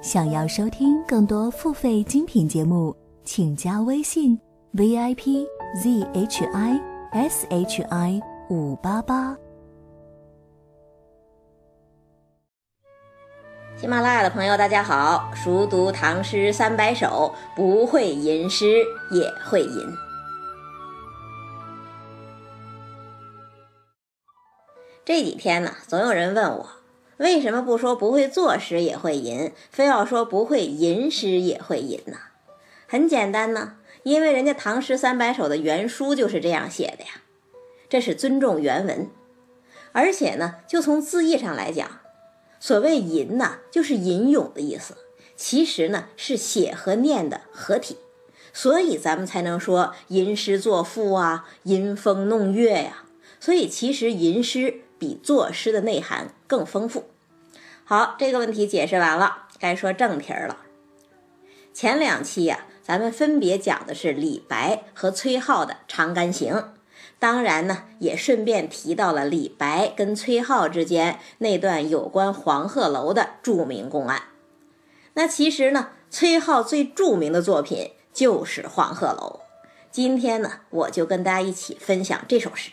想要收听更多付费精品节目，请加微信 v i p z h i s h i 五八八。喜马拉雅的朋友，大家好！熟读唐诗三百首，不会吟诗也会吟。这几天呢，总有人问我，为什么不说不会作诗也会吟，非要说不会吟诗也会吟呢？很简单呢，因为人家唐诗三百首的原书就是这样写的呀，这是尊重原文。而且呢，就从字义上来讲，所谓吟呢，就是吟咏的意思，其实呢是写和念的合体，所以咱们才能说吟诗作赋啊，吟风弄月呀。所以其实吟诗。比作诗的内涵更丰富。好，这个问题解释完了，该说正题了。前两期呀，咱们分别讲的是李白和崔颢的《长干行》，当然呢，也顺便提到了李白跟崔颢之间那段有关黄鹤楼的著名公案。那其实呢，崔颢最著名的作品就是《黄鹤楼》。今天呢，我就跟大家一起分享这首诗。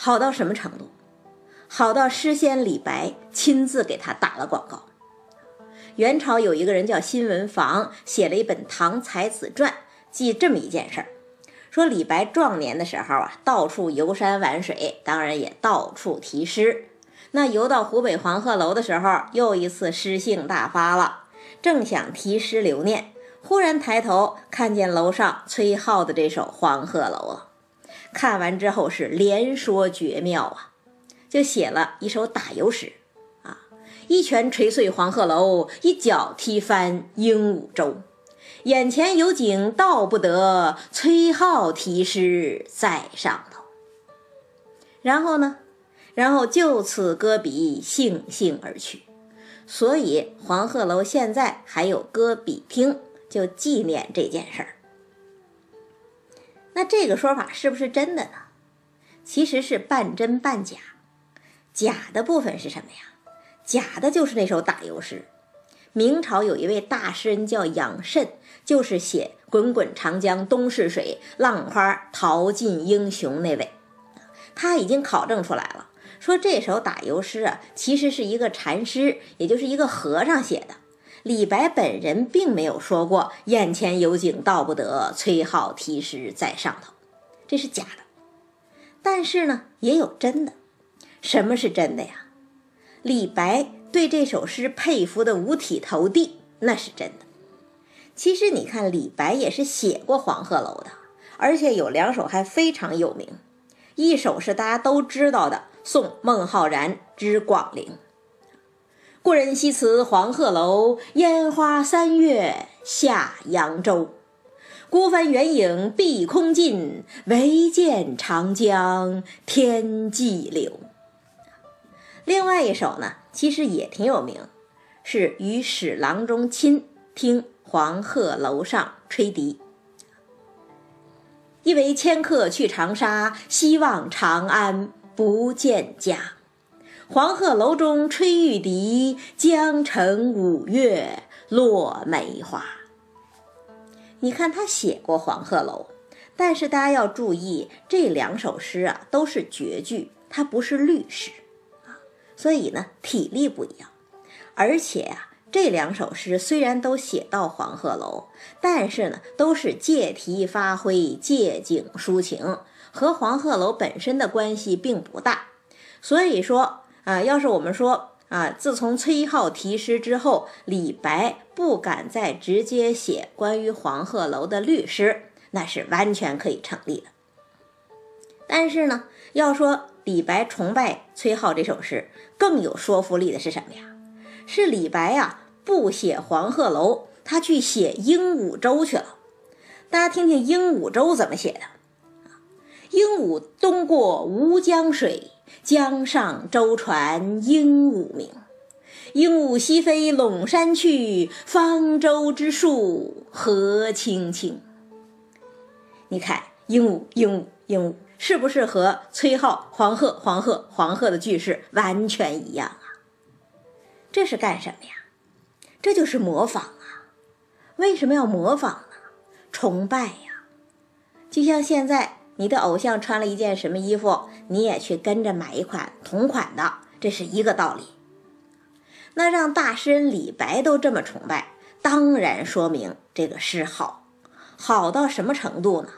好到什么程度？好到诗仙李白亲自给他打了广告。元朝有一个人叫辛文房，写了一本《唐才子传》，记这么一件事儿：说李白壮年的时候啊，到处游山玩水，当然也到处题诗。那游到湖北黄鹤楼的时候，又一次诗兴大发了，正想题诗留念，忽然抬头看见楼上崔颢的这首《黄鹤楼》了。看完之后是连说绝妙啊，就写了一首打油诗，啊，一拳捶碎黄鹤楼，一脚踢翻鹦鹉洲，眼前有景道不得，崔颢题诗在上头。然后呢，然后就此搁笔，悻悻而去。所以黄鹤楼现在还有搁笔厅，就纪念这件事儿。那这个说法是不是真的呢？其实是半真半假。假的部分是什么呀？假的就是那首打油诗。明朝有一位大诗人叫杨慎，就是写“滚滚长江东逝水，浪花淘尽英雄”那位。他已经考证出来了，说这首打油诗啊，其实是一个禅师，也就是一个和尚写的。李白本人并没有说过“眼前有景道不得，崔颢题诗在上头”，这是假的。但是呢，也有真的。什么是真的呀？李白对这首诗佩服的五体投地，那是真的。其实你看，李白也是写过《黄鹤楼》的，而且有两首还非常有名。一首是大家都知道的《送孟浩然之广陵》。故人西辞黄鹤楼，烟花三月下扬州。孤帆远影碧空尽，唯见长江天际流。另外一首呢，其实也挺有名，是《与使郎中亲听黄鹤楼上吹笛》。一为迁客去长沙，希望长安不见家。黄鹤楼中吹玉笛，江城五月落梅花。你看他写过《黄鹤楼》，但是大家要注意，这两首诗啊都是绝句，它不是律诗啊，所以呢体力不一样。而且啊，这两首诗虽然都写到黄鹤楼，但是呢都是借题发挥、借景抒情，和黄鹤楼本身的关系并不大。所以说。啊，要是我们说啊，自从崔颢题诗之后，李白不敢再直接写关于黄鹤楼的律诗，那是完全可以成立的。但是呢，要说李白崇拜崔颢这首诗更有说服力的是什么呀？是李白呀不写黄鹤楼，他去写鹦鹉洲去了。大家听听鹦鹉洲怎么写的：鹦鹉东过吴江水，江上舟船鹦鹉鸣。鹦鹉西飞陇山去，方舟之树何青青。你看，鹦鹉，鹦鹉，鹦鹉，是不是和崔颢“黄鹤，黄鹤，黄鹤”的句式完全一样啊？这是干什么呀？这就是模仿啊！为什么要模仿呢？崇拜呀！就像现在你的偶像穿了一件什么衣服，你也去跟着买一款同款的，这是一个道理。那让大诗人李白都这么崇拜，当然说明这个诗好，好到什么程度呢？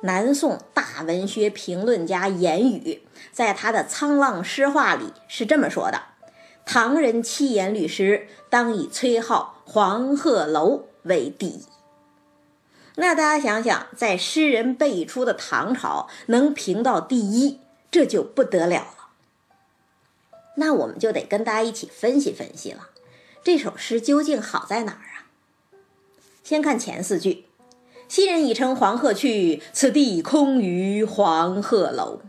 南宋大文学评论家严语在他的《沧浪诗话》里是这么说的：“唐人七言律诗，当以崔颢《黄鹤楼》为第一。”那大家想想，在诗人辈出的唐朝能评到第一，这就不得了了。那我们就得跟大家一起分析分析了，这首诗究竟好在哪儿啊？先看前四句：“昔人已乘黄鹤去，此地空余黄鹤楼。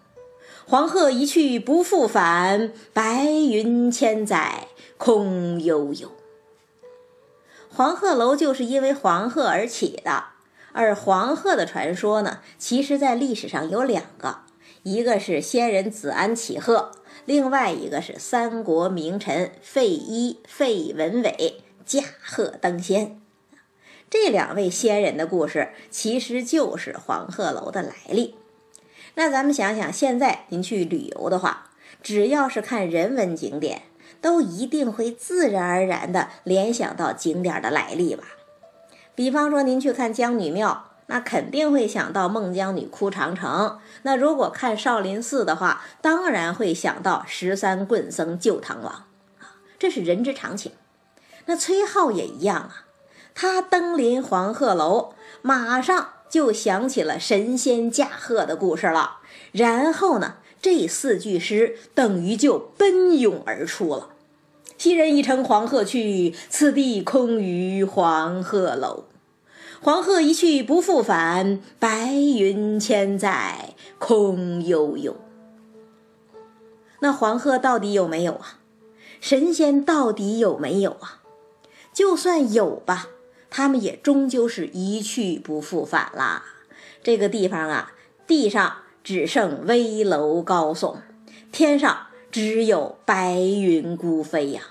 黄鹤一去不复返，白云千载空悠悠。”黄鹤楼就是因为黄鹤而起的，而黄鹤的传说呢，其实在历史上有两个，一个是仙人子安启鹤。另外一个是三国名臣费祎、费文伟驾鹤登仙，这两位仙人的故事其实就是黄鹤楼的来历。那咱们想想，现在您去旅游的话，只要是看人文景点，都一定会自然而然地联想到景点的来历吧？比方说，您去看江女庙。那肯定会想到孟姜女哭长城。那如果看少林寺的话，当然会想到十三棍僧救唐王，这是人之常情。那崔颢也一样啊，他登临黄鹤楼，马上就想起了神仙驾鹤的故事了。然后呢，这四句诗等于就奔涌而出了：“昔人已乘黄鹤去，此地空余黄鹤楼。”黄鹤一去不复返，白云千载空悠悠。那黄鹤到底有没有啊？神仙到底有没有啊？就算有吧，他们也终究是一去不复返啦。这个地方啊，地上只剩危楼高耸，天上只有白云孤飞呀。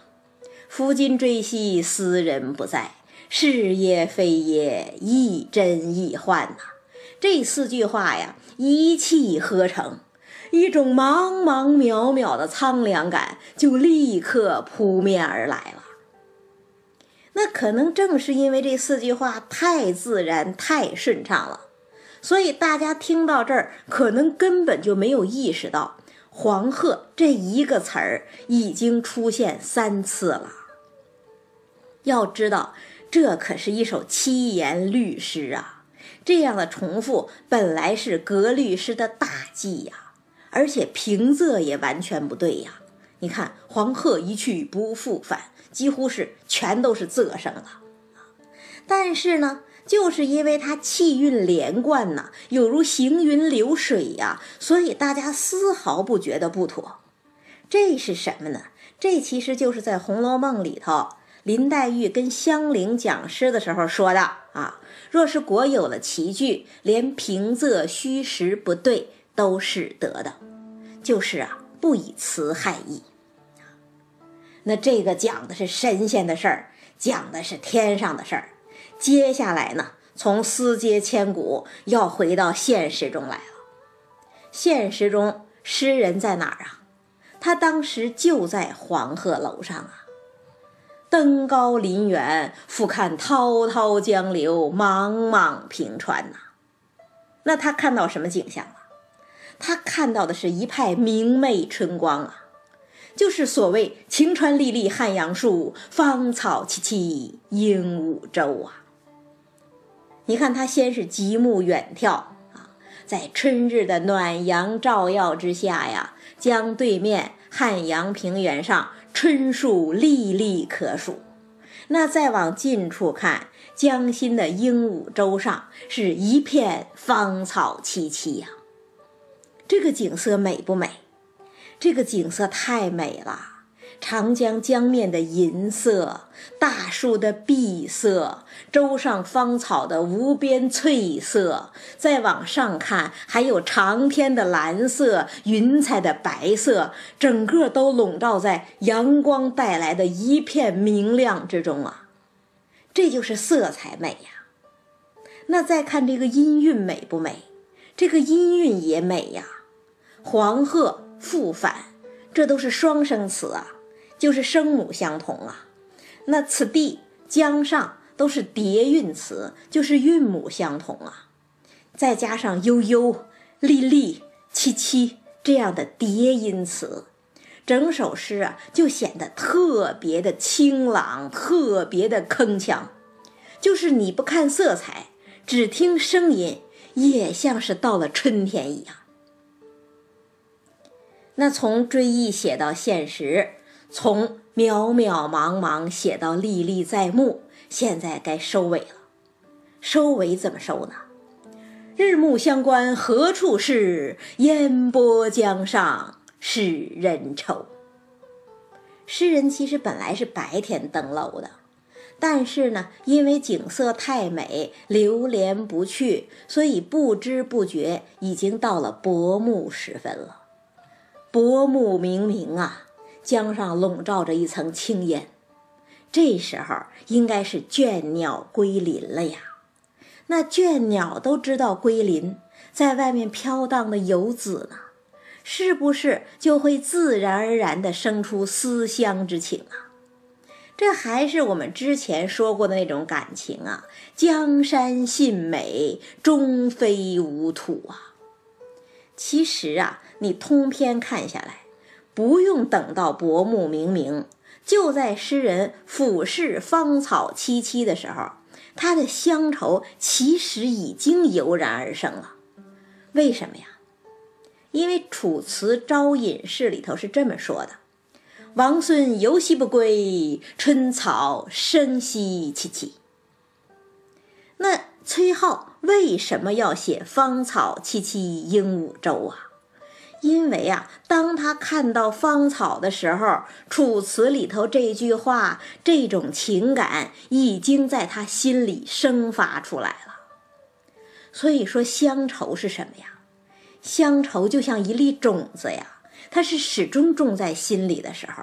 夫今追昔，斯人不在。是也非也，亦真亦幻呐！这四句话呀，一气呵成，一种茫茫渺渺的苍凉感就立刻扑面而来了。那可能正是因为这四句话太自然、太顺畅了，所以大家听到这儿，可能根本就没有意识到“黄鹤”这一个词儿已经出现三次了。要知道。这可是一首七言律诗啊！这样的重复本来是格律诗的大忌呀，而且平仄也完全不对呀。你看“黄鹤一去不复返”，几乎是全都是仄声了。但是呢，就是因为它气韵连贯呐，有如行云流水呀，所以大家丝毫不觉得不妥。这是什么呢？这其实就是在《红楼梦》里头。林黛玉跟香菱讲诗的时候说的啊，若是果有了奇句，连平仄虚实不对都是得的，就是啊，不以词害意。那这个讲的是神仙的事儿，讲的是天上的事儿。接下来呢，从思接千古要回到现实中来了。现实中，诗人在哪儿啊？他当时就在黄鹤楼上啊。登高临远，俯瞰滔滔江流，茫茫平川呐。那他看到什么景象了？他看到的是一派明媚春光啊，就是所谓“晴川历历汉阳树，芳草萋萋鹦鹉洲”啊。你看他先是极目远眺啊，在春日的暖阳照耀之下呀，江对面汉阳平原上椿树历历可数。那再往近处看，江心的鹦鹉洲上是一片芳草萋萋呀。这个景色美不美？这个景色太美了。长江江面的银色，大树的碧色，洲上芳草的无边翠色，再往上看，还有长天的蓝色，云彩的白色，整个都笼罩在阳光带来的一片明亮之中啊！这就是色彩美呀。那再看这个音韵美不美？这个音韵也美呀。黄鹤复返，这都是双生词啊。就是声母相同啊，那此地江上都是叠韵词，就是韵母相同啊，再加上悠悠、历历、凄凄这样的叠音词，整首诗啊就显得特别的清朗，特别的铿锵。就是你不看色彩，只听声音，也像是到了春天一样。那从追忆写到现实。从渺渺茫茫写到历历在目，现在该收尾了。收尾怎么收呢？日暮乡关何处是？烟波江上使人愁。诗人其实本来是白天登楼的，但是呢，因为景色太美，流连不去，所以不知不觉已经到了薄暮时分了。薄暮冥冥啊！江上笼罩着一层青烟，这时候应该是倦鸟归林了呀。那倦鸟都知道归林，在外面飘荡的游子呢，是不是就会自然而然地生出思乡之情啊？这还是我们之前说过的那种感情啊。江山信美，终非吾土啊。其实啊，你通篇看下来。不用等到薄暮冥冥，就在诗人俯视芳草萋萋的时候，他的乡愁其实已经油然而生了。为什么呀？因为《楚辞·招隐士》里头是这么说的：“王孙犹系不归，春草生兮萋萋。”那崔颢为什么要写芳草萋萋鹦鹉洲啊？因为啊，当他看到芳草的时候，《楚辞》里头这句话，这种情感已经在他心里生发出来了。所以说，乡愁是什么呀？乡愁就像一粒种子呀，它是始终种在心里的时候，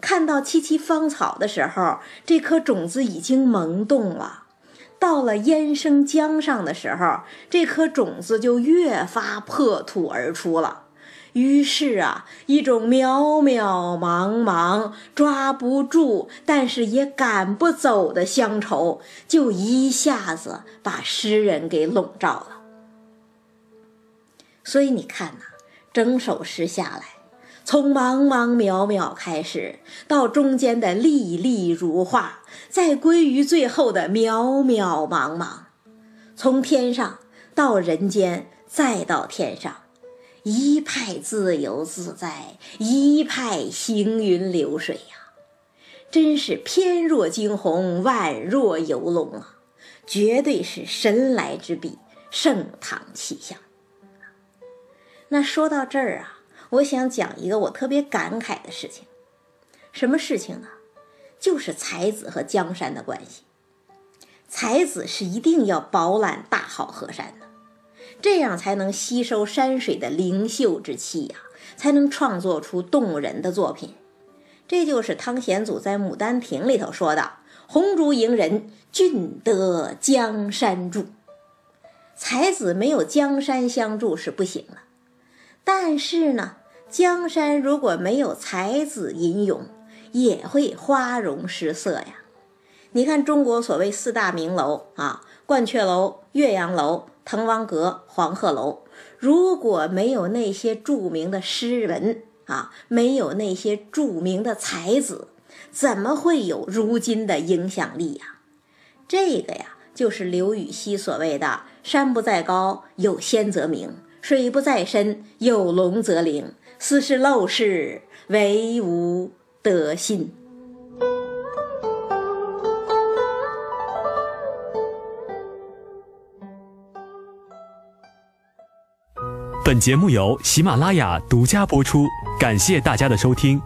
看到萋萋芳草的时候，这颗种子已经萌动了。到了烟生江上的时候，这颗种子就越发破土而出了。于是啊，一种渺渺茫茫、抓不住，但是也赶不走的乡愁，就一下子把诗人给笼罩了。所以你看呐，整首诗下来，从茫茫渺渺开始，到中间的历历如画，再归于最后的渺渺茫茫，从天上到人间，再到天上。一派自由自在，一派行云流水呀，真是翩若惊鸿，宛若游龙啊！绝对是神来之笔，盛唐气象。那说到这儿啊，我想讲一个我特别感慨的事情，什么事情呢？就是才子和江山的关系。才子是一定要饱览大好河山的。这样才能吸收山水的灵秀之气呀，才能创作出动人的作品。这就是汤显祖在《牡丹亭》里头说的：“红烛迎人，俊得江山助。”才子没有江山相助是不行的。但是呢，江山如果没有才子吟咏，也会花容失色呀。你看中国所谓四大名楼啊，鹳雀楼、岳阳楼。滕王阁、黄鹤楼，如果没有那些著名的诗人啊，没有那些著名的才子，怎么会有如今的影响力呀？这个呀，就是刘禹锡所谓的“山不在高，有仙则名；水不在深，有龙则灵；斯是陋室，惟吾德馨。本节目由喜马拉雅独家播出，感谢大家的收听。